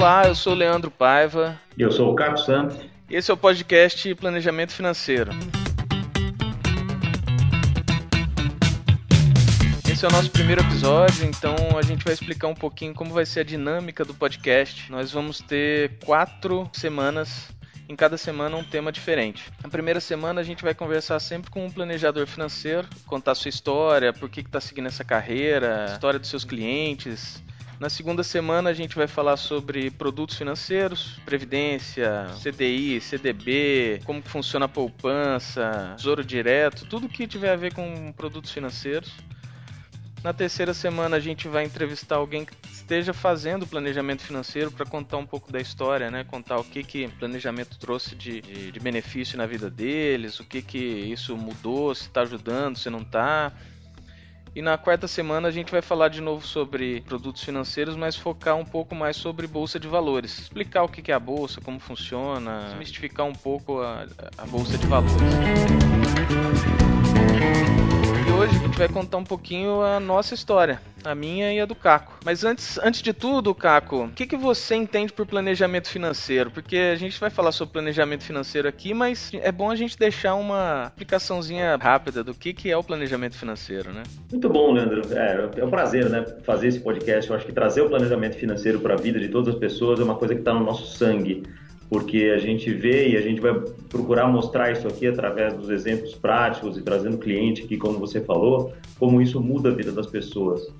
Olá, eu sou o Leandro Paiva. E eu sou o Caco Santos. Esse é o podcast Planejamento Financeiro. Esse é o nosso primeiro episódio, então a gente vai explicar um pouquinho como vai ser a dinâmica do podcast. Nós vamos ter quatro semanas em cada semana um tema diferente. Na primeira semana a gente vai conversar sempre com um planejador financeiro, contar sua história, por que está seguindo essa carreira, história dos seus clientes, na segunda semana a gente vai falar sobre produtos financeiros, previdência, CDI, CDB, como funciona a poupança, tesouro direto, tudo que tiver a ver com produtos financeiros. Na terceira semana a gente vai entrevistar alguém que esteja fazendo planejamento financeiro para contar um pouco da história, né? Contar o que que planejamento trouxe de, de, de benefício na vida deles, o que que isso mudou, se está ajudando, se não está. E na quarta semana a gente vai falar de novo sobre produtos financeiros, mas focar um pouco mais sobre bolsa de valores. Explicar o que é a bolsa, como funciona, desmistificar um pouco a, a bolsa de valores hoje a gente vai contar um pouquinho a nossa história, a minha e a do Caco. Mas antes, antes de tudo, Caco, o que, que você entende por planejamento financeiro? Porque a gente vai falar sobre planejamento financeiro aqui, mas é bom a gente deixar uma aplicaçãozinha rápida do que, que é o planejamento financeiro, né? Muito bom, Leandro. É, é um prazer, né, fazer esse podcast. Eu acho que trazer o planejamento financeiro para a vida de todas as pessoas é uma coisa que está no nosso sangue porque a gente vê e a gente vai procurar mostrar isso aqui através dos exemplos práticos e trazendo cliente aqui, como você falou, como isso muda a vida das pessoas.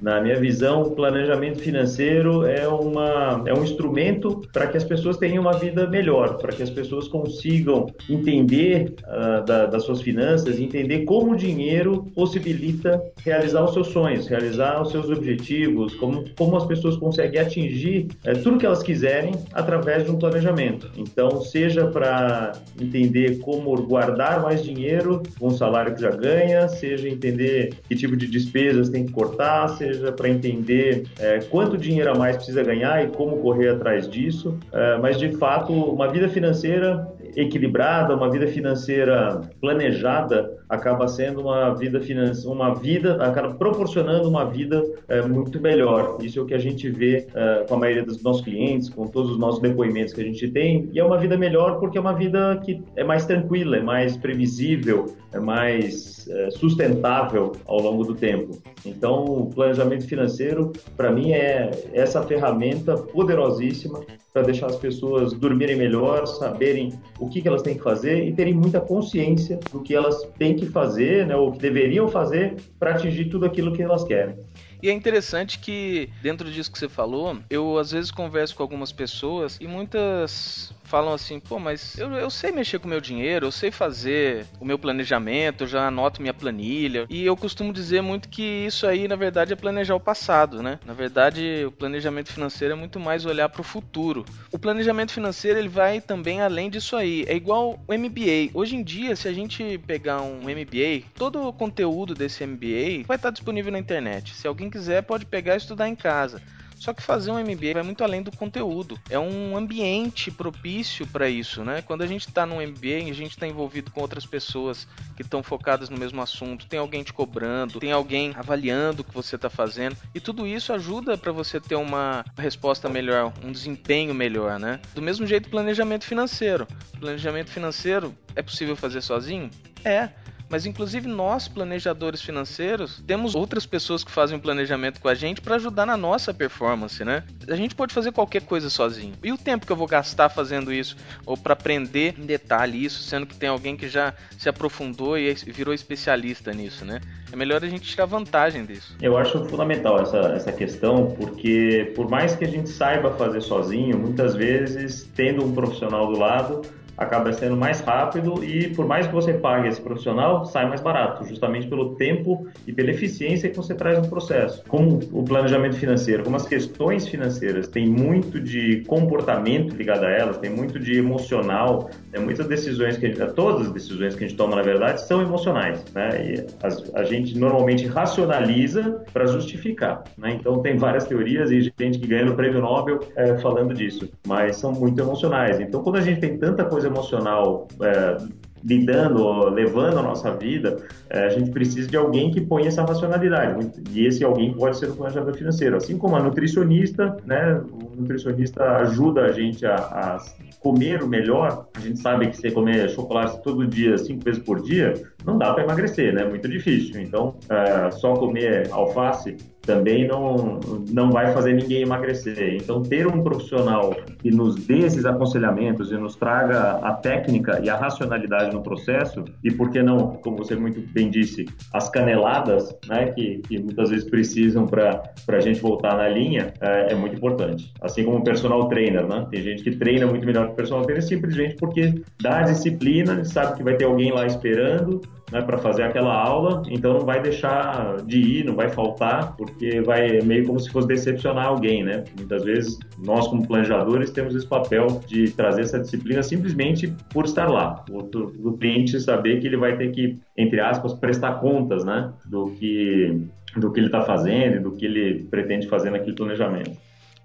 Na minha visão, o planejamento financeiro é, uma, é um instrumento para que as pessoas tenham uma vida melhor, para que as pessoas consigam entender uh, da, das suas finanças, entender como o dinheiro possibilita realizar os seus sonhos, realizar os seus objetivos, como, como as pessoas conseguem atingir uh, tudo que elas quiserem através de um planejamento. Então, seja para entender como guardar mais dinheiro com o salário que já ganha, seja entender que tipo de despesas tem que cortar, seja seja para entender é, quanto dinheiro a mais precisa ganhar e como correr atrás disso, é, mas de fato uma vida financeira equilibrada, uma vida financeira planejada acaba sendo uma vida financeira, uma vida acaba proporcionando uma vida é, muito melhor. Isso é o que a gente vê é, com a maioria dos nossos clientes, com todos os nossos depoimentos que a gente tem, e é uma vida melhor porque é uma vida que é mais tranquila, é mais previsível, é mais é, sustentável ao longo do tempo. Então, o planejamento financeiro, para mim, é essa ferramenta poderosíssima para deixar as pessoas dormirem melhor, saberem o que, que elas têm que fazer e terem muita consciência do que elas têm que fazer, né, ou que deveriam fazer para atingir tudo aquilo que elas querem. E é interessante que, dentro disso que você falou, eu às vezes converso com algumas pessoas e muitas falam assim, pô, mas eu, eu sei mexer com o meu dinheiro, eu sei fazer o meu planejamento, eu já anoto minha planilha. E eu costumo dizer muito que isso aí, na verdade, é planejar o passado, né? Na verdade, o planejamento financeiro é muito mais olhar para o futuro. O planejamento financeiro, ele vai também além disso aí. É igual o MBA. Hoje em dia, se a gente pegar um MBA, todo o conteúdo desse MBA vai estar disponível na internet. Se alguém quiser, pode pegar e estudar em casa. Só que fazer um MBA vai muito além do conteúdo. É um ambiente propício para isso, né? Quando a gente está num MBA, a gente está envolvido com outras pessoas que estão focadas no mesmo assunto. Tem alguém te cobrando, tem alguém avaliando o que você está fazendo. E tudo isso ajuda para você ter uma resposta melhor, um desempenho melhor, né? Do mesmo jeito, planejamento financeiro. Planejamento financeiro é possível fazer sozinho? É mas inclusive nós, planejadores financeiros, temos outras pessoas que fazem o planejamento com a gente para ajudar na nossa performance, né? A gente pode fazer qualquer coisa sozinho. E o tempo que eu vou gastar fazendo isso ou para aprender em detalhe isso, sendo que tem alguém que já se aprofundou e virou especialista nisso, né? É melhor a gente tirar vantagem disso. Eu acho fundamental essa, essa questão, porque por mais que a gente saiba fazer sozinho, muitas vezes, tendo um profissional do lado, acaba sendo mais rápido e por mais que você pague esse profissional, sai mais barato, justamente pelo tempo e pela eficiência que você traz no processo. Como o planejamento financeiro, como as questões financeiras têm muito de comportamento ligado a elas, tem muito de emocional, tem muitas decisões que a gente, todas as decisões que a gente toma na verdade são emocionais, né? E as, a gente normalmente racionaliza para justificar, né? Então tem várias teorias e gente que ganha no prêmio Nobel é, falando disso, mas são muito emocionais. Então quando a gente tem tanta coisa emocional é, lidando, levando a nossa vida, é, a gente precisa de alguém que ponha essa racionalidade. E esse alguém pode ser o planejador financeiro. Assim como a nutricionista, né? O nutricionista ajuda a gente a, a comer o melhor. A gente sabe que você comer chocolate todo dia, cinco vezes por dia, não dá para emagrecer, né? Muito difícil. Então, é, só comer alface também não, não vai fazer ninguém emagrecer. Então, ter um profissional que nos dê esses aconselhamentos e nos traga a técnica e a racionalidade no processo, e por que não, como você muito bem disse, as caneladas, né, que, que muitas vezes precisam para a gente voltar na linha, é, é, muito importante. Assim como o personal trainer, né? Tem gente que treina muito melhor que o personal trainer simplesmente porque dá disciplina, sabe que vai ter alguém lá esperando, né, para fazer aquela aula, então não vai deixar de ir, não vai faltar, porque vai meio como se fosse decepcionar alguém, né? Muitas vezes nós como planejadores temos esse papel de trazer essa disciplina simplesmente por estar lá, o, cliente saber que ele vai ter que, entre aspas, prestar contas, né, do que do que ele está fazendo e do que ele pretende fazer naquele planejamento.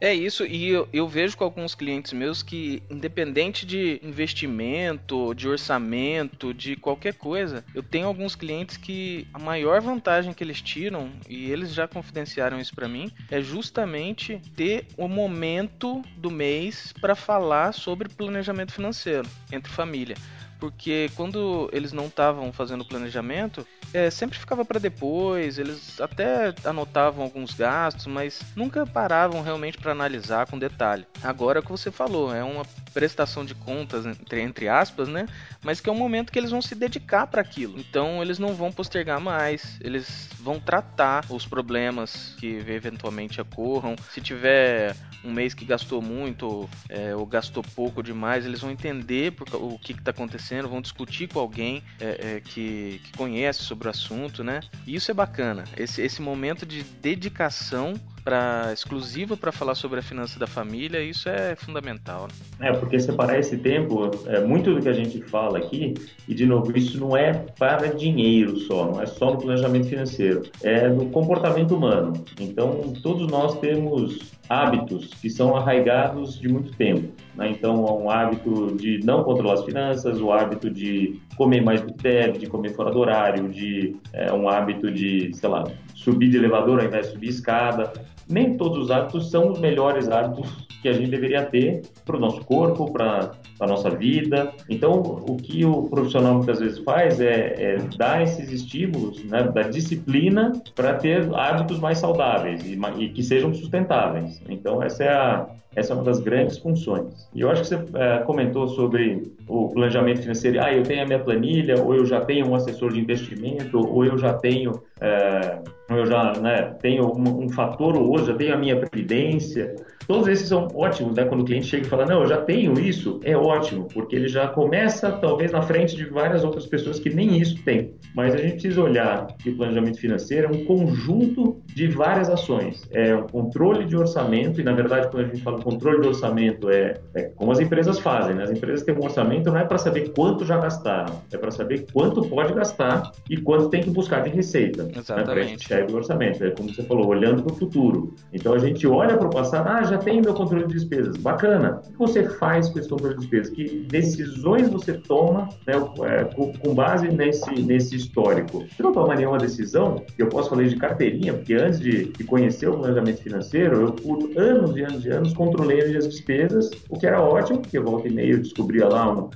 É isso, e eu, eu, vejo com alguns clientes meus que, independente de investimento, de orçamento, de qualquer coisa, eu tenho alguns clientes que a maior vantagem que eles tiram, e eles já confidenciaram isso para mim, é justamente ter o momento do mês para falar sobre planejamento financeiro entre família porque quando eles não estavam fazendo planejamento, é, sempre ficava para depois, eles até anotavam alguns gastos, mas nunca paravam realmente para analisar com detalhe. Agora, o que você falou, é uma prestação de contas, entre, entre aspas, né? Mas que é um momento que eles vão se dedicar para aquilo. Então, eles não vão postergar mais, eles vão tratar os problemas que eventualmente ocorram. Se tiver um mês que gastou muito é, ou gastou pouco demais, eles vão entender o que está acontecendo, vão discutir com alguém é, é, que, que conhece sobre o assunto, né? E isso é bacana. Esse, esse momento de dedicação para exclusivo para falar sobre a finança da família, isso é fundamental. Né? É, porque separar esse tempo, é muito do que a gente fala aqui, e de novo, isso não é para dinheiro só, não é só no planejamento financeiro, é no comportamento humano. Então, todos nós temos hábitos que são arraigados de muito tempo. Né? Então, um hábito de não controlar as finanças, o hábito de comer mais do que deve, de comer fora do horário, de é, um hábito de, sei lá, subir de elevador ao invés de subir escada. Nem todos os hábitos são os melhores hábitos que a gente deveria ter para o nosso corpo, para a nossa vida. Então, o que o profissional muitas vezes faz é, é dar esses estímulos, né, da disciplina para ter hábitos mais saudáveis e, e, que sejam sustentáveis. Então, essa é a, essa é uma das grandes funções. E eu acho que você é, comentou sobre o planejamento financeiro. Ah, eu tenho a minha planilha, ou eu já tenho um assessor de investimento, ou eu já tenho, é, eu já né, tenho um, um fator ou outro, já tenho a minha previdência. Todos esses são ótimos, né? Quando o cliente chega e fala, não, eu já tenho isso, é ótimo, porque ele já começa, talvez, na frente de várias outras pessoas que nem isso tem. Mas a gente precisa olhar que o planejamento financeiro é um conjunto de várias ações. É um controle de orçamento, e na verdade, quando a gente fala controle de orçamento, é, é como as empresas fazem, né? As empresas têm um orçamento não é para saber quanto já gastaram, é para saber quanto pode gastar e quanto tem que buscar de receita. Exatamente. Né? Para o orçamento. É como você falou, olhando para o futuro. Então a gente olha para o passado, ah, já tem meu controle de despesas. Bacana. O que você faz com esse controle de despesas? Que decisões você toma né, é, com base nesse, nesse histórico? Você não toma nenhuma decisão, eu posso falar de carteirinha, porque antes de, de conhecer o planejamento financeiro, eu por anos e anos e anos controlei as minhas despesas, o que era ótimo, porque eu volta e meio descobria lá um,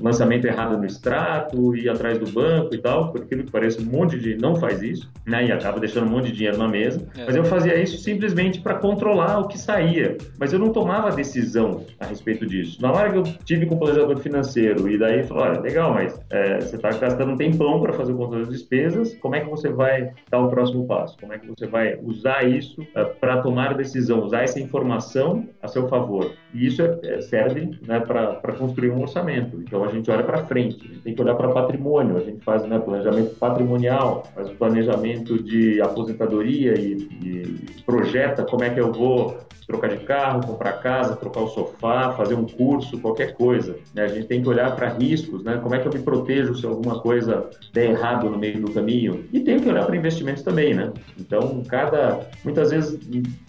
lançamento errado no extrato, ir atrás do banco e tal, por aquilo que parece um monte de não faz isso, né? E acaba deixando um monte de dinheiro na mesa. É. Mas eu fazia isso simplesmente para controlar o que saía. Mas eu não tomava decisão a respeito disso. Na hora que eu tive com o planejador financeiro e daí falou, olha, legal, mas é, você está gastando um tempão para fazer o controle das despesas, como é que você vai dar o próximo passo? Como é que você vai usar isso é, para tomar decisão, usar essa informação a seu favor? E isso é, é serve né, para construir um orçamento. Então a gente olha para frente, a gente tem que olhar para patrimônio, a gente faz né, planejamento patrimonial, faz planejamento de aposentadoria e, e projeta como é que eu vou trocar de carro, comprar casa, trocar o sofá, fazer um curso, qualquer coisa. Né? A gente tem que olhar para riscos, né? Como é que eu me protejo se alguma coisa der errado no meio do caminho? E tem que olhar para investimentos também, né? Então, cada, muitas vezes,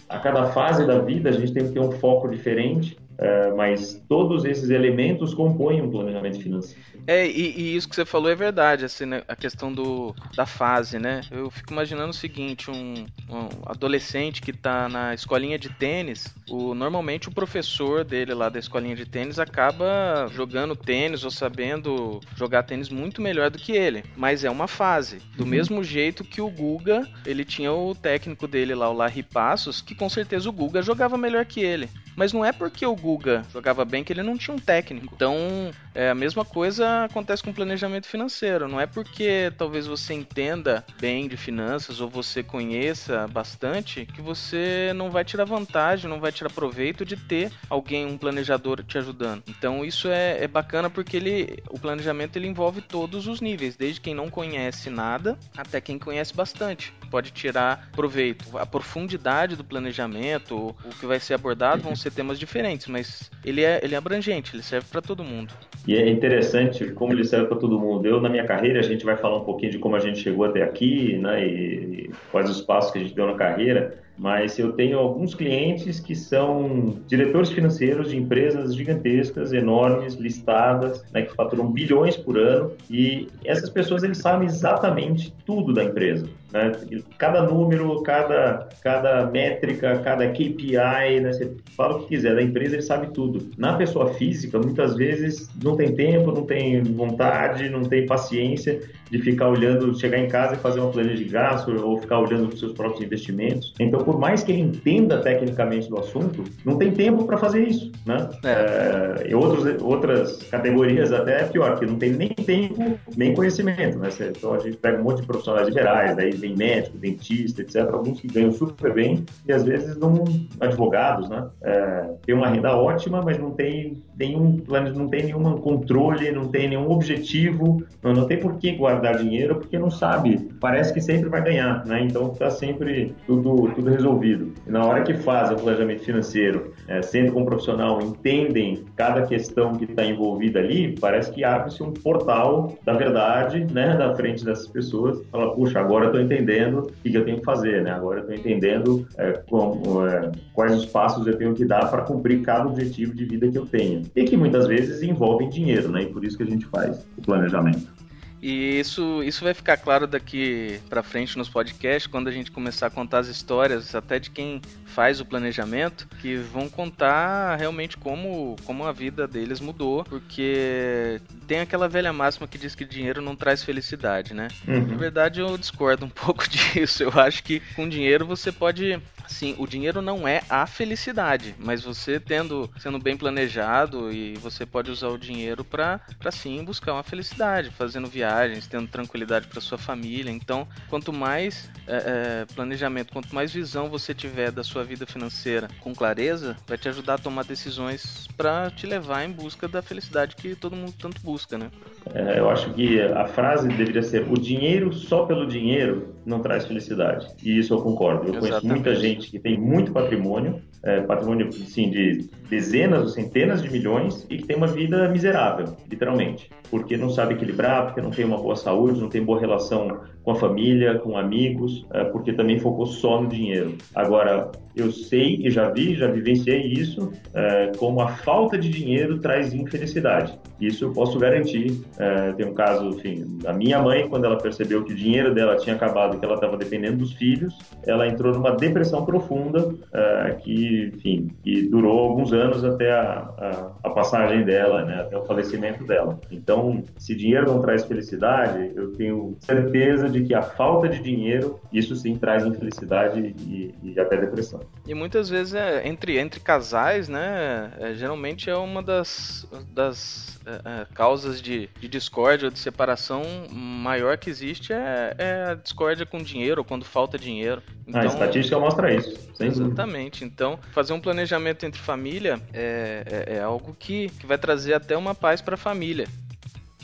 a cada fase da vida, a gente tem que ter um foco diferente é, mas todos esses elementos compõem um planejamento financeiro. É, e, e, isso que você falou é verdade, assim, né? a questão do, da fase, né? Eu fico imaginando o seguinte, um, um adolescente que está na escolinha de tênis, o, normalmente o professor dele lá da escolinha de tênis acaba jogando tênis ou sabendo jogar tênis muito melhor do que ele, mas é uma fase. Do uhum. mesmo jeito que o Guga, ele tinha o técnico dele lá, o Larry Passos, que com certeza o Guga jogava melhor que ele. Mas não é porque o Guga jogava bem que ele não tinha um técnico. Então, é a mesma coisa acontece com planejamento financeiro. Não é porque talvez você entenda bem de finanças ou você conheça bastante que você não vai tirar vantagem, não vai tirar proveito de ter alguém, um planejador te ajudando. Então, isso é, é bacana porque ele, o planejamento ele envolve todos os níveis, desde quem não conhece nada até quem conhece bastante. Pode tirar proveito. A profundidade do planejamento, o que vai ser abordado vão ser temas diferentes, mas ele é, ele é abrangente, ele serve para todo mundo. E é interessante como ele serve para todo mundo. Eu, na minha carreira, a gente vai falar um pouquinho de como a gente chegou até aqui, né, e, e quais os passos que a gente deu na carreira mas eu tenho alguns clientes que são diretores financeiros de empresas gigantescas, enormes, listadas, né, que faturam bilhões por ano, e essas pessoas eles sabem exatamente tudo da empresa. Né? Cada número, cada, cada métrica, cada KPI, né? você fala o que quiser da empresa, ele sabe tudo. Na pessoa física, muitas vezes não tem tempo, não tem vontade, não tem paciência de ficar olhando, chegar em casa e fazer uma planilha de gasto ou ficar olhando os seus próprios investimentos. Então, por mais que ele entenda tecnicamente do assunto, não tem tempo para fazer isso, né? É. É, e outros, outras categorias até é pior, que não tem nem tempo nem conhecimento, né? Então, a gente pega um monte de profissionais liberais, daí vem médico, dentista, etc. Alguns que ganham super bem e às vezes não advogados, né? É, tem uma renda ótima, mas não tem nenhum não tem nenhum controle, não tem nenhum objetivo, não, não tem por que guardar dinheiro porque não sabe, parece que sempre vai ganhar, né? Então está sempre tudo, tudo resolvido. E na hora que fazem o planejamento financeiro, é, sendo com um profissional, entendem cada questão que está envolvida ali, parece que abre-se um portal da verdade, né, na frente dessas pessoas. Fala, puxa, agora eu estou entendendo o que eu tenho que fazer, né? Agora eu estou entendendo é, como, é, quais os passos eu tenho que dar para cumprir cada objetivo de vida que eu tenho e que muitas vezes envolvem dinheiro, né? E por isso que a gente faz o planejamento. E isso, isso vai ficar claro daqui para frente nos podcasts, quando a gente começar a contar as histórias, até de quem faz o planejamento, que vão contar realmente como, como a vida deles mudou, porque tem aquela velha máxima que diz que dinheiro não traz felicidade, né? Uhum. Na verdade, eu discordo um pouco disso. Eu acho que com dinheiro você pode Sim, o dinheiro não é a felicidade, mas você tendo sendo bem planejado e você pode usar o dinheiro para sim buscar uma felicidade, fazendo viagens, tendo tranquilidade para sua família. Então, quanto mais é, é, planejamento, quanto mais visão você tiver da sua vida financeira com clareza, vai te ajudar a tomar decisões para te levar em busca da felicidade que todo mundo tanto busca, né? É, eu acho que a frase deveria ser: o dinheiro só pelo dinheiro não traz felicidade. E isso eu concordo. Eu Exatamente. conheço muita gente que tem muito patrimônio, é, patrimônio sim, de dezenas ou centenas de milhões e que tem uma vida miserável, literalmente, porque não sabe equilibrar, porque não tem uma boa saúde, não tem boa relação com a família, com amigos, é, porque também focou só no dinheiro. Agora, eu sei e já vi, já vivenciei isso, é, como a falta de dinheiro traz infelicidade. Isso eu posso garantir. É, tem um caso, enfim, da minha mãe, quando ela percebeu que o dinheiro dela tinha acabado, que ela estava dependendo dos filhos, ela entrou numa depressão profunda é, que, enfim, que durou alguns anos até a, a, a passagem dela, né, até o falecimento dela. Então, se dinheiro não traz felicidade, eu tenho certeza de que a falta de dinheiro, isso sim traz infelicidade e, e até depressão. E muitas vezes é, entre, entre casais, né, é, geralmente é uma das, das é causas de, de discórdia ou de separação maior que existe é, é a discórdia com dinheiro, ou quando falta dinheiro. Então, a estatística mostra isso. exatamente. Dúvida. Então, fazer um planejamento entre família é, é, é algo que, que vai trazer até uma paz para a família.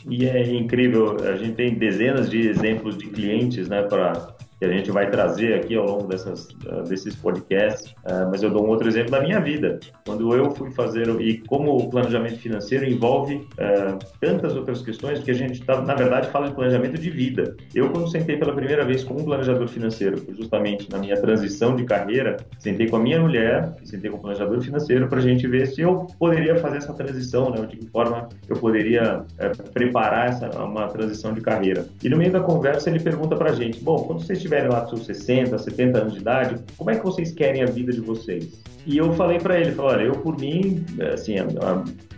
E é incrível, a gente tem dezenas de exemplos de clientes, né, para que a gente vai trazer aqui ao longo dessas, uh, desses podcasts, uh, mas eu dou um outro exemplo da minha vida. Quando eu fui fazer, e como o planejamento financeiro envolve uh, tantas outras questões, que a gente, tá, na verdade, fala de planejamento de vida. Eu, quando sentei pela primeira vez como um planejador financeiro, justamente na minha transição de carreira, sentei com a minha mulher, sentei com o planejador financeiro, para a gente ver se eu poderia fazer essa transição, né, de que forma eu poderia preparar essa, uma transição de carreira. E no meio da conversa, ele pergunta para a gente: bom, quando vocês estiverem lá com seus 60, 70 anos de idade, como é que vocês querem a vida de vocês? E eu falei para ele, falei, olha, eu por mim, assim,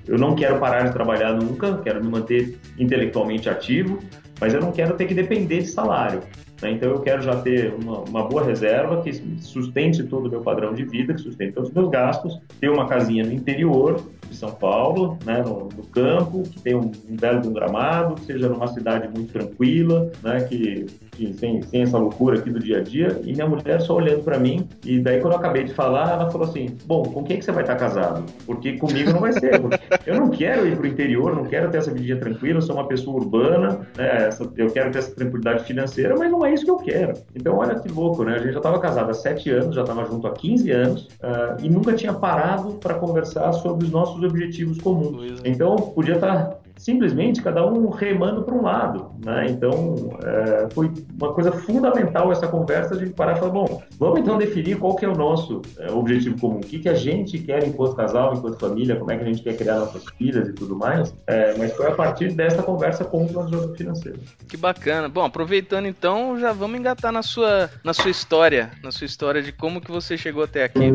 eu não quero parar de trabalhar nunca, quero me manter intelectualmente ativo, mas eu não quero ter que depender de salário. Né? Então eu quero já ter uma, uma, boa reserva que sustente todo o meu padrão de vida, que sustente todos os meus gastos, ter uma casinha no interior de São Paulo, né, no, no campo, que tenha um, um belo gramado, que seja numa cidade muito tranquila, né, que sem, sem essa loucura aqui do dia a dia, e minha mulher só olhando para mim, e daí quando eu acabei de falar, ela falou assim, bom, com quem que você vai estar casado? Porque comigo não vai ser, eu não quero ir pro interior, não quero ter essa vida tranquila, eu sou uma pessoa urbana, né, essa, eu quero ter essa tranquilidade financeira, mas não é isso que eu quero. Então olha que louco, né, a gente já estava casado há sete anos, já estava junto há 15 anos, uh, e nunca tinha parado para conversar sobre os nossos objetivos comuns. É. Então podia estar simplesmente cada um remando para um lado, né? Então é, foi uma coisa fundamental essa conversa de parar e falar, bom, vamos então definir qual que é o nosso é, objetivo comum, o que que a gente quer enquanto casal, enquanto família, como é que a gente quer criar nossas filhas e tudo mais. É, mas foi a partir dessa conversa com o planejador financeiro. Que bacana. Bom, aproveitando então, já vamos engatar na sua na sua história, na sua história de como que você chegou até aqui.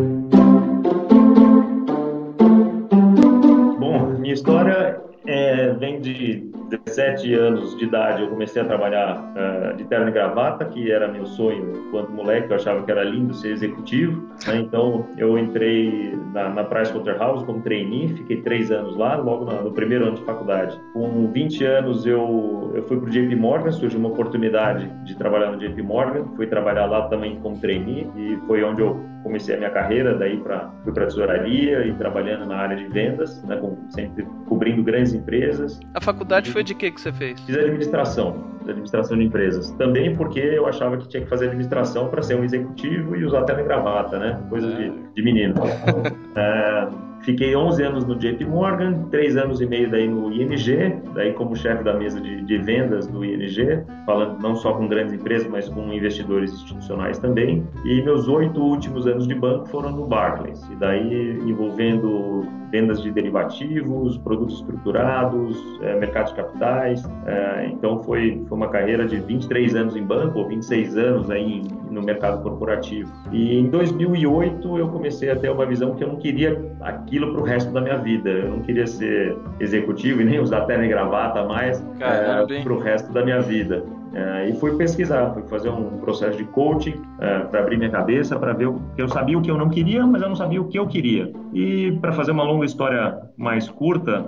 17 anos de idade, eu comecei a trabalhar uh, de terno e gravata, que era meu sonho enquanto moleque, eu achava que era lindo ser executivo. Né? Então, eu entrei na, na Pricewaterhouse como trainee, fiquei três anos lá, logo no, no, primeiro ano de faculdade. Com 20 anos, eu, eu fui para o JP Morgan, surgiu uma oportunidade de trabalhar no JP Morgan, fui trabalhar lá também como trainee, e foi onde eu comecei a minha carreira, daí pra, fui para tesouraria e trabalhando na área de vendas, né, com, sempre cobrindo grandes empresas. A faculdade foi de que que você fez? Fiz administração, administração de empresas. Também porque eu achava que tinha que fazer administração para ser um executivo e usar até gravata, né? Coisa de, é. de menino. é, Fiquei 11 anos no JP Morgan, 3 anos e meio daí no ING, daí como chefe da mesa de, de, vendas do ING, falando não só com grandes empresas, mas com investidores institucionais também. E meus oito últimos anos de banco foram no Barclays, e daí envolvendo vendas de derivativos, produtos estruturados, é, mercado de capitais. É, então foi, foi uma carreira de 23 anos em banco, ou 26 anos aí no mercado corporativo. E em 2008 eu comecei a ter uma visão que eu não queria aquilo para o resto da minha vida. Eu não queria ser executivo e nem usar terno e gravata mais é, para o resto da minha vida. É, e fui pesquisar, fui fazer um processo de coaching é, para abrir minha cabeça, para ver o que eu sabia o que eu não queria, mas eu não sabia o que eu queria. E para fazer uma longa história mais curta,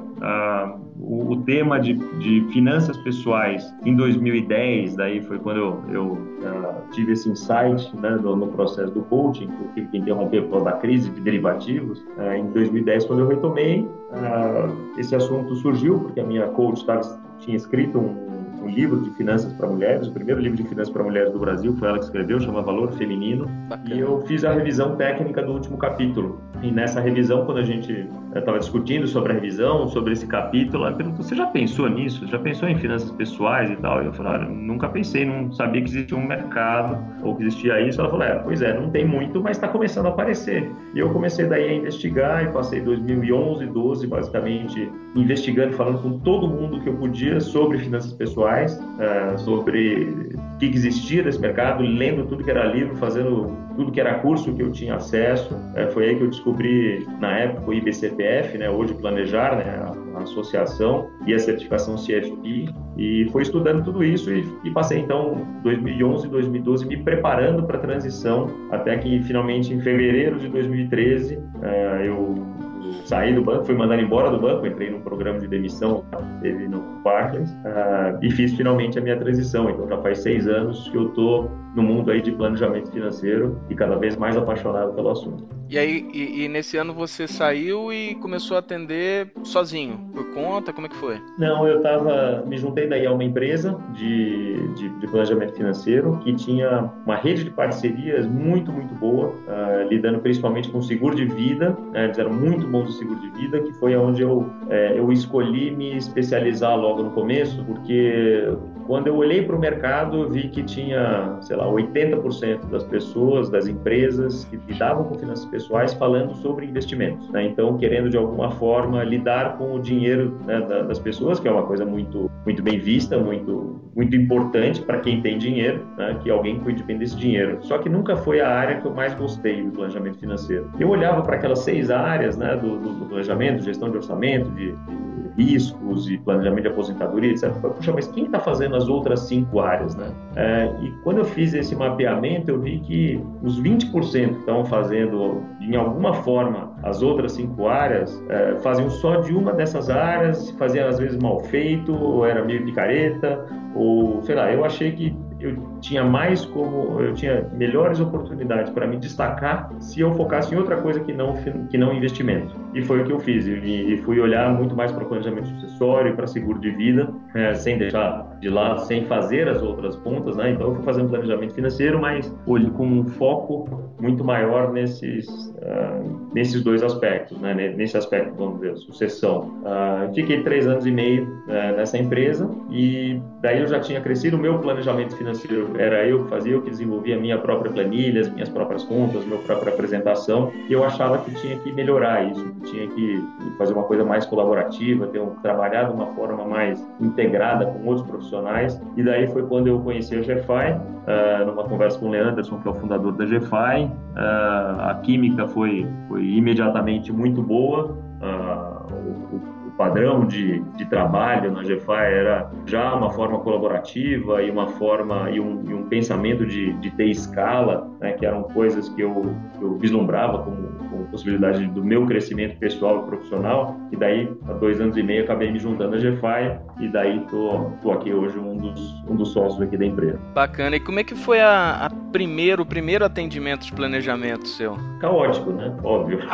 o, o, tema de, de, finanças pessoais em 2010, daí foi quando eu, eu uh, tive esse insight né, no, processo do coaching, que eu tive que interromper por causa da crise de derivativos. Uh, em 2010, quando eu retomei, uh, esse assunto surgiu, porque a minha coach tava, tinha escrito um um livro de finanças para mulheres, o primeiro livro de finanças para mulheres do Brasil, foi ela que escreveu, chama Valor Feminino. Bacana. E eu fiz a revisão técnica do último capítulo. E nessa revisão, quando a gente estava discutindo sobre a revisão, sobre esse capítulo, ela perguntou: você já pensou nisso? Já pensou em finanças pessoais e tal? E eu falei: ah, nunca pensei, não sabia que existia um mercado ou que existia isso. Ela falou: é, pois é, não tem muito, mas está começando a aparecer. E eu comecei daí a investigar e passei 2011, 12 basicamente investigando, falando com todo mundo que eu podia sobre finanças pessoais, uh, sobre o que existia nesse mercado, lendo tudo que era livro, fazendo tudo que era curso que eu tinha acesso. Uh, foi aí que eu descobri, na época, o IBCPF, né, hoje Planejar, né, a, a associação, e a certificação CFP, e foi estudando tudo isso e, e passei então 2011, 2012 me preparando para a transição, até que finalmente em fevereiro de 2013 uh, eu saí do banco, fui mandado embora do banco, entrei num programa de demissão, teve no Barclays, uh, e fiz finalmente a minha transição. Então já faz seis anos que eu estou no mundo aí de planejamento financeiro e cada vez mais apaixonado pelo assunto. E aí, e, e, nesse ano você saiu e começou a atender sozinho, por conta? Como é que foi? Não, eu tava, me juntei daí a uma empresa de, de, de planejamento financeiro que tinha uma rede de parcerias muito, muito boa, uh, lidando principalmente com seguro de vida, né? eles eram muito bons de seguro de vida, que foi onde eu, é, eu escolhi me especializar logo no começo, porque quando eu olhei para o mercado, vi que tinha, sei lá, 80% das pessoas, das empresas que lidavam com finanças pessoais falando sobre investimentos. Né? Então, querendo de alguma forma lidar com o dinheiro né, das pessoas, que é uma coisa muito, muito bem vista, muito, muito importante para quem tem dinheiro, né? que alguém cuide bem desse dinheiro. Só que nunca foi a área que eu mais gostei do planejamento financeiro. Eu olhava para aquelas seis áreas né, do, do, planejamento, gestão de orçamento, de, de riscos e planejamento de aposentadoria, etc. Puxa, mas quem está fazendo as outras cinco áreas, né? É, e quando eu fiz esse mapeamento, eu vi que os 20% que estão fazendo, em alguma forma, as outras cinco áreas, é, faziam só de uma dessas áreas, faziam às vezes mal feito, ou era meio picareta, ou sei lá, eu achei que eu tinha mais como eu tinha melhores oportunidades para me destacar se eu focasse em outra coisa que não que não investimento e foi o que eu fiz e, fui olhar muito mais para planejamento sucessório para seguro de vida é, sem deixar de lado sem fazer as outras pontas né? Então eu fui fazendo planejamento financeiro mas olho com um foco muito maior nesses uh, nesses dois aspectos né? Nesse aspecto vamos dizer sucessão. Uh, fiquei três anos e meio uh, nessa empresa e daí eu já tinha crescido o meu planejamento financeiro era eu que fazia, eu que desenvolvia a minha própria planilha, as minhas próprias contas, minha própria apresentação, e eu achava que tinha que melhorar isso, tinha que fazer uma coisa mais colaborativa, ter um, trabalhar de uma forma mais integrada com outros profissionais, e daí foi quando eu conheci a GFI, uh, numa conversa com o Leanderson, que é o fundador da GFI, uh, a química foi, foi imediatamente muito boa, uh, o, padrão de, de trabalho na GFI era já uma forma colaborativa e uma forma e um, e um pensamento de, de ter escala, né, que eram coisas que eu, eu vislumbrava como, como, possibilidade do meu crescimento pessoal e profissional. E daí, há dois anos e meio, acabei me juntando à GFI e daí tô, tô aqui hoje um dos, um dos sócios aqui da empresa. Bacana. E como é que foi a, a primeiro, o primeiro atendimento de planejamento seu? Caótico, né? Óbvio.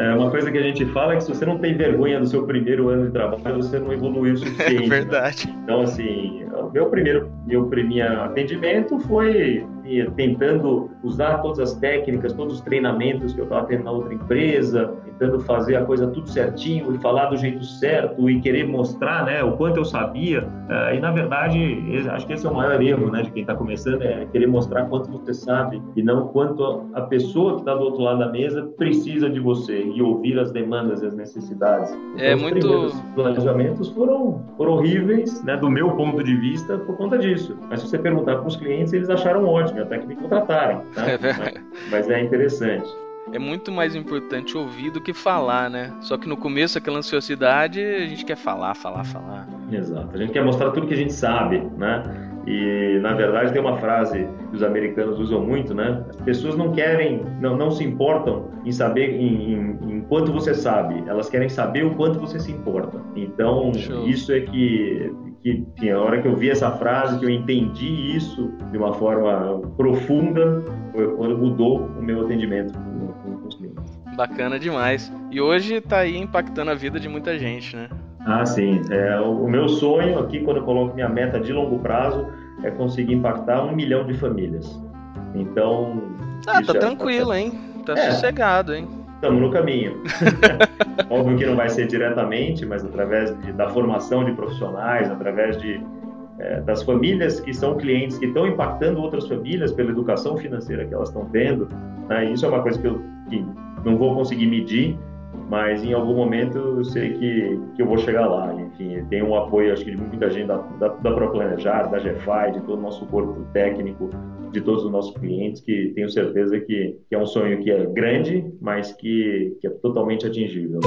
é uma coisa que a gente fala é que se você não tem vergonha do seu primeiro ano de trabalho, você não evoluiu o suficiente. É verdade. Né? Então, assim, meu primeiro meu primeiro atendimento foi tentando usar todas as técnicas, todos os treinamentos que eu estava tendo na outra empresa, tentando fazer a coisa tudo certinho e falar do jeito certo e querer mostrar né, o quanto eu sabia. Uh, e, na verdade, acho que esse é o maior erro né, de quem está começando, é querer mostrar quanto você sabe e não quanto a pessoa que está do outro lado da mesa precisa de você e ouvir as demandas e as necessidades. Então, é muito... Os planejamentos foram, foram horríveis, né, do meu ponto de vista, por conta disso. Mas se você perguntar para os clientes, eles acharam ótimo, até que me contrataram. Tá? mas, mas é interessante é muito mais importante ouvir do que falar, né? Só que no começo, aquela ansiosidade, a gente quer falar, falar, falar. Exato. A gente quer mostrar tudo que a gente sabe, né? E na verdade tem uma frase que os americanos usam muito, né? As pessoas não querem, não, não se importam em saber em, em, em quanto você sabe, elas querem saber o quanto você se importa. Então Show. isso é que que enfim, a hora que eu vi essa frase, que eu entendi isso de uma forma profunda, foi quando mudou o meu atendimento com, os clientes. Bacana demais. E hoje está aí impactando a vida de muita gente, né? Ah, sim. É, o, meu sonho aqui, quando eu coloco minha meta de longo prazo, é conseguir impactar um milhão de famílias. Então. Ah, tá é tranquilo, hein? Tá é, sossegado, hein? Estamos no caminho. Óbvio que não vai ser diretamente, mas através de, da formação de profissionais, através de, é, das famílias que são clientes que estão impactando outras famílias pela educação financeira que elas estão tendo. Né? Isso é uma coisa que eu que não vou conseguir medir, mas em algum momento eu sei que, que eu vou chegar lá. Enfim, tem um apoio, acho que de muita gente da, da, da ProPlanejar, da GFI, de todo o nosso corpo técnico, de todos os nossos clientes, que tenho certeza que, que é um sonho que é grande, mas que, que é totalmente atingível.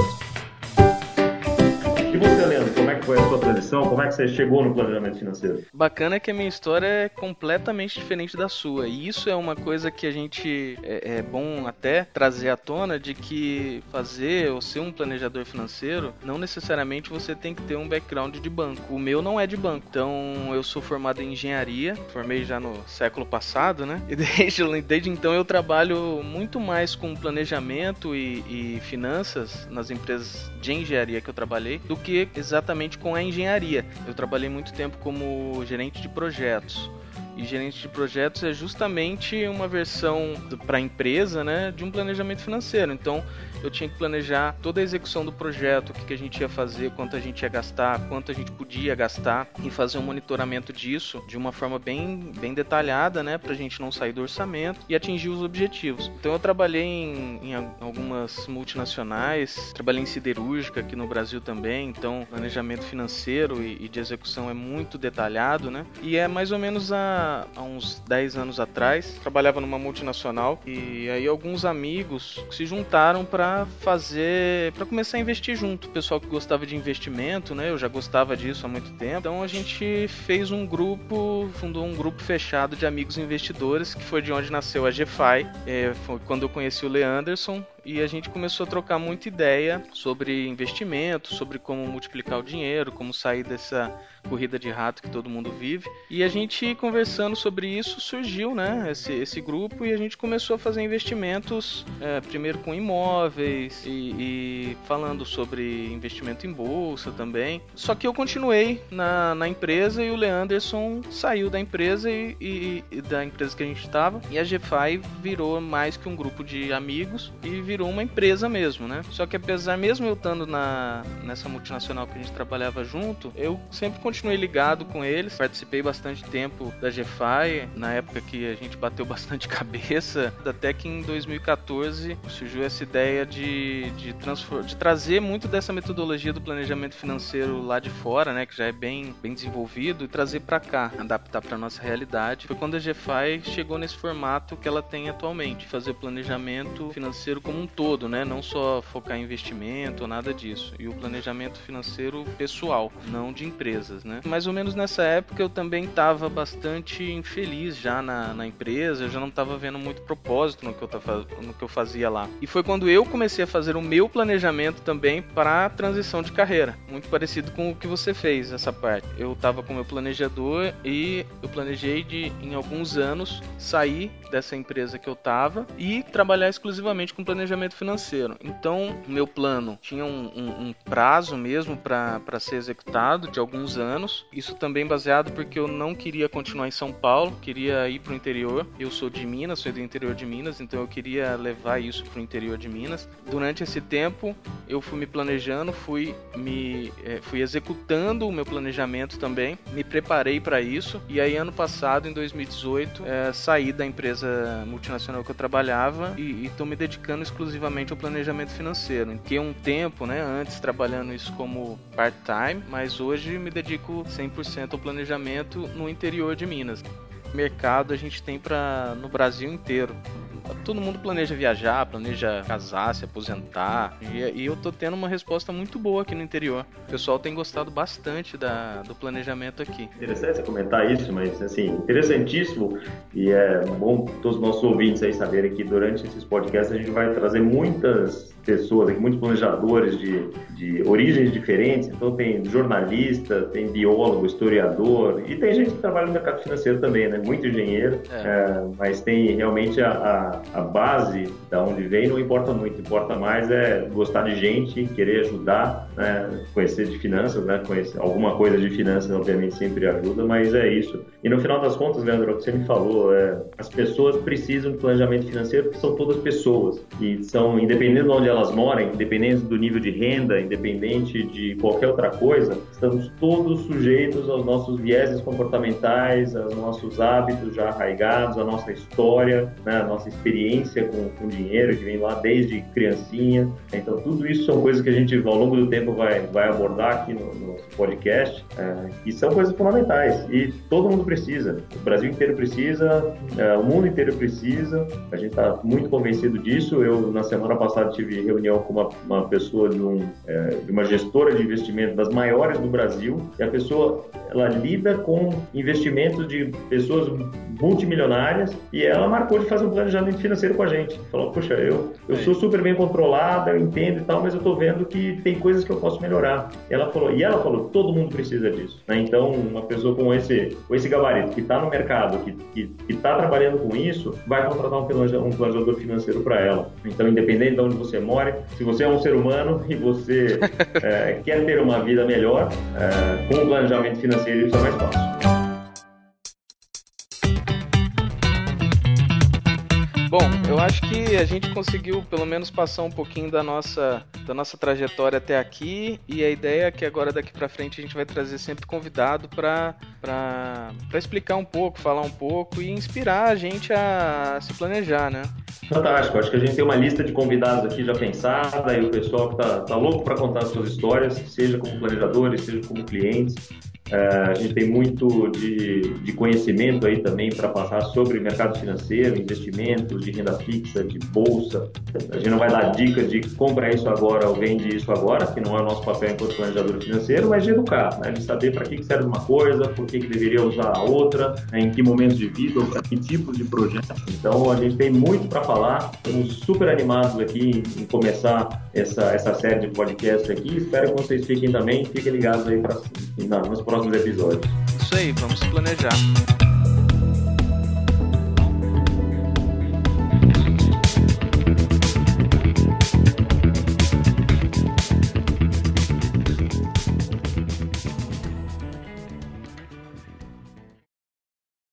E você, Leandro, como é que foi a sua transição? Como é que você chegou no planejamento financeiro? Bacana que a minha história é completamente diferente da sua. E isso é uma coisa que a gente é, é bom até trazer à tona de que fazer ou ser um planejador financeiro, não necessariamente você tem que ter um background de banco. O meu não é de banco. Então eu sou formado em engenharia, formei já no século passado, né? E desde, desde então eu trabalho muito mais com planejamento e, e finanças nas empresas de engenharia que eu trabalhei do que exatamente com a engenharia. Eu trabalhei muito tempo como gerente de projetos. E gerente de projetos é justamente uma versão para a empresa né, de um planejamento financeiro. Então, eu tinha que planejar toda a execução do projeto, o que, que a gente ia fazer, quanto a gente ia gastar, quanto a gente podia gastar e fazer um monitoramento disso de uma forma bem, bem detalhada, né, para a gente não sair do orçamento e atingir os objetivos. Então eu trabalhei em, em algumas multinacionais, trabalhei em siderúrgica aqui no Brasil também, então planejamento financeiro e, e de execução é muito detalhado, né? E é mais ou menos há, há uns 10 anos atrás, trabalhava numa multinacional e aí alguns amigos se juntaram para fazer, para começar a investir junto. O pessoal que gostava de investimento, né? Eu já gostava disso há muito tempo. Então a gente fez um grupo, fundou um grupo fechado de amigos investidores, que foi de onde nasceu a GFI. É, foi quando eu conheci o Leanderson e a gente começou a trocar muita ideia sobre investimento, sobre como multiplicar o dinheiro, como sair dessa corrida de rato que todo mundo vive. E a gente conversando sobre isso surgiu, né, esse, esse grupo e a gente começou a fazer investimentos é, primeiro com imóveis e, e, falando sobre investimento em bolsa também. Só que eu continuei na, na empresa e o Leanderson saiu da empresa e, e, e da empresa que a gente estava e a GFI virou mais que um grupo de amigos e virou uma empresa mesmo, né? Só que apesar mesmo eu estando na nessa multinacional que a gente trabalhava junto, eu sempre continuei ligado com eles, participei bastante tempo da GFI, na época que a gente bateu bastante cabeça, até que em 2014 surgiu essa ideia de, de, de trazer muito dessa metodologia do planejamento financeiro lá de fora, né, que já é bem, bem desenvolvido, e trazer para cá, adaptar para nossa realidade. Foi quando a GFI chegou nesse formato que ela tem atualmente, fazer o planejamento financeiro como um todo, né, não só focar em investimento ou nada disso, e o planejamento financeiro pessoal, não de empresas né? Mais ou menos nessa época eu também estava bastante infeliz já na, na empresa, eu já não estava vendo muito propósito no que, eu tava, no que eu fazia lá. E foi quando eu comecei a fazer o meu planejamento também para a transição de carreira, muito parecido com o que você fez essa parte. Eu estava com meu planejador e eu planejei de em alguns anos sair dessa empresa que eu estava e trabalhar exclusivamente com planejamento financeiro. Então, meu plano tinha um, um, um prazo mesmo para ser executado de alguns anos. Isso também baseado porque eu não queria continuar em São Paulo, queria ir para o interior. Eu sou de Minas, sou do interior de Minas, então eu queria levar isso para o interior de Minas. Durante esse tempo, eu fui me planejando, fui me é, fui executando o meu planejamento também, me preparei para isso. E aí ano passado, em 2018, é, saí da empresa multinacional que eu trabalhava e estou me dedicando exclusivamente ao planejamento financeiro. Que um tempo, né, antes trabalhando isso como part-time, mas hoje me dedico 100% ao planejamento no interior de Minas. Mercado a gente tem para no Brasil inteiro todo mundo planeja viajar, planeja casar, se aposentar. E, e, eu tô tendo uma resposta muito boa aqui no interior. O pessoal tem gostado bastante da, do planejamento aqui. Interessante você comentar isso, mas assim, interessantíssimo. E é bom todos os nossos ouvintes aí saberem que durante esses podcasts a gente vai trazer muitas pessoas aqui, muitos planejadores de, de origens diferentes. Então tem jornalista, tem biólogo, historiador e tem gente que trabalha no mercado financeiro também, né? Muito engenheiro, é. É, mas tem realmente a, a, a, base da onde vem não importa muito. Importa mais é gostar de gente, querer ajudar, né? conhecer de finanças, né? Conhecer alguma coisa de finanças, obviamente sempre ajuda, mas é isso. E no final das contas, Leandro, o que você me falou, é, as pessoas precisam de planejamento financeiro porque são todas pessoas e são independente de onde elas moram, independente do nível de renda, independente de qualquer outra coisa, estamos todos sujeitos aos nossos vieses comportamentais, aos nossos hábitos já arraigados, à nossa história, né, a nossa experiência com, com dinheiro, que vem lá desde criancinha. Então, tudo isso são coisas que a gente, ao longo do tempo, vai, vai abordar aqui no, no podcast, é, e são coisas fundamentais. E todo mundo precisa, o Brasil inteiro precisa, é, o mundo inteiro precisa, a gente está muito convencido disso. Eu, na semana passada, tive reunião com uma, uma pessoa de, um, é, de uma gestora de investimento das maiores do Brasil, e a pessoa ela lida com investimentos de pessoas multimilionárias e ela marcou de fazer um planejamento financeiro com a gente. Falou, poxa, eu, eu sou super bem controlada, eu entendo e tal, mas eu estou vendo que tem coisas que eu posso melhorar. E ela falou, e ela falou, todo mundo precisa disso. Né? Então, uma pessoa com esse, com esse gabarito, que está no mercado, que está trabalhando com isso, vai contratar um planejador, um planejador financeiro para ela. Então, independente de onde você mora, se você é um ser humano e você é, quer ter uma vida melhor, é, com um planejamento financeiro isso é mais fácil. Bom, eu acho que a gente conseguiu pelo menos passar um pouquinho da nossa, da nossa trajetória até aqui e a ideia é que agora daqui para frente a gente vai trazer sempre convidado para explicar um pouco, falar um pouco e inspirar a gente a se planejar, né? Fantástico, acho que a gente tem uma lista de convidados aqui já pensada e o pessoal que tá, tá louco para contar as suas histórias, seja como planejadores, seja como clientes. É, a gente tem muito de, de conhecimento aí também para passar sobre mercado financeiro, investimentos, de renda fixa, de bolsa. A gente não vai dar dicas de compra isso agora ou vende isso agora, que não é o nosso papel enquanto planejador financeiro, mas de educar, né? de saber para que, serve uma coisa, por que, que deveria usar a outra, né? em que momentos de vida, ou para que tipo de projeto. Então a gente tem muito para falar, estamos super animados aqui em começar essa, essa série de podcast aqui. Espero que vocês fiquem também, fiquem ligados aí para nos próximos episódios. Isso aí, vamos planejar.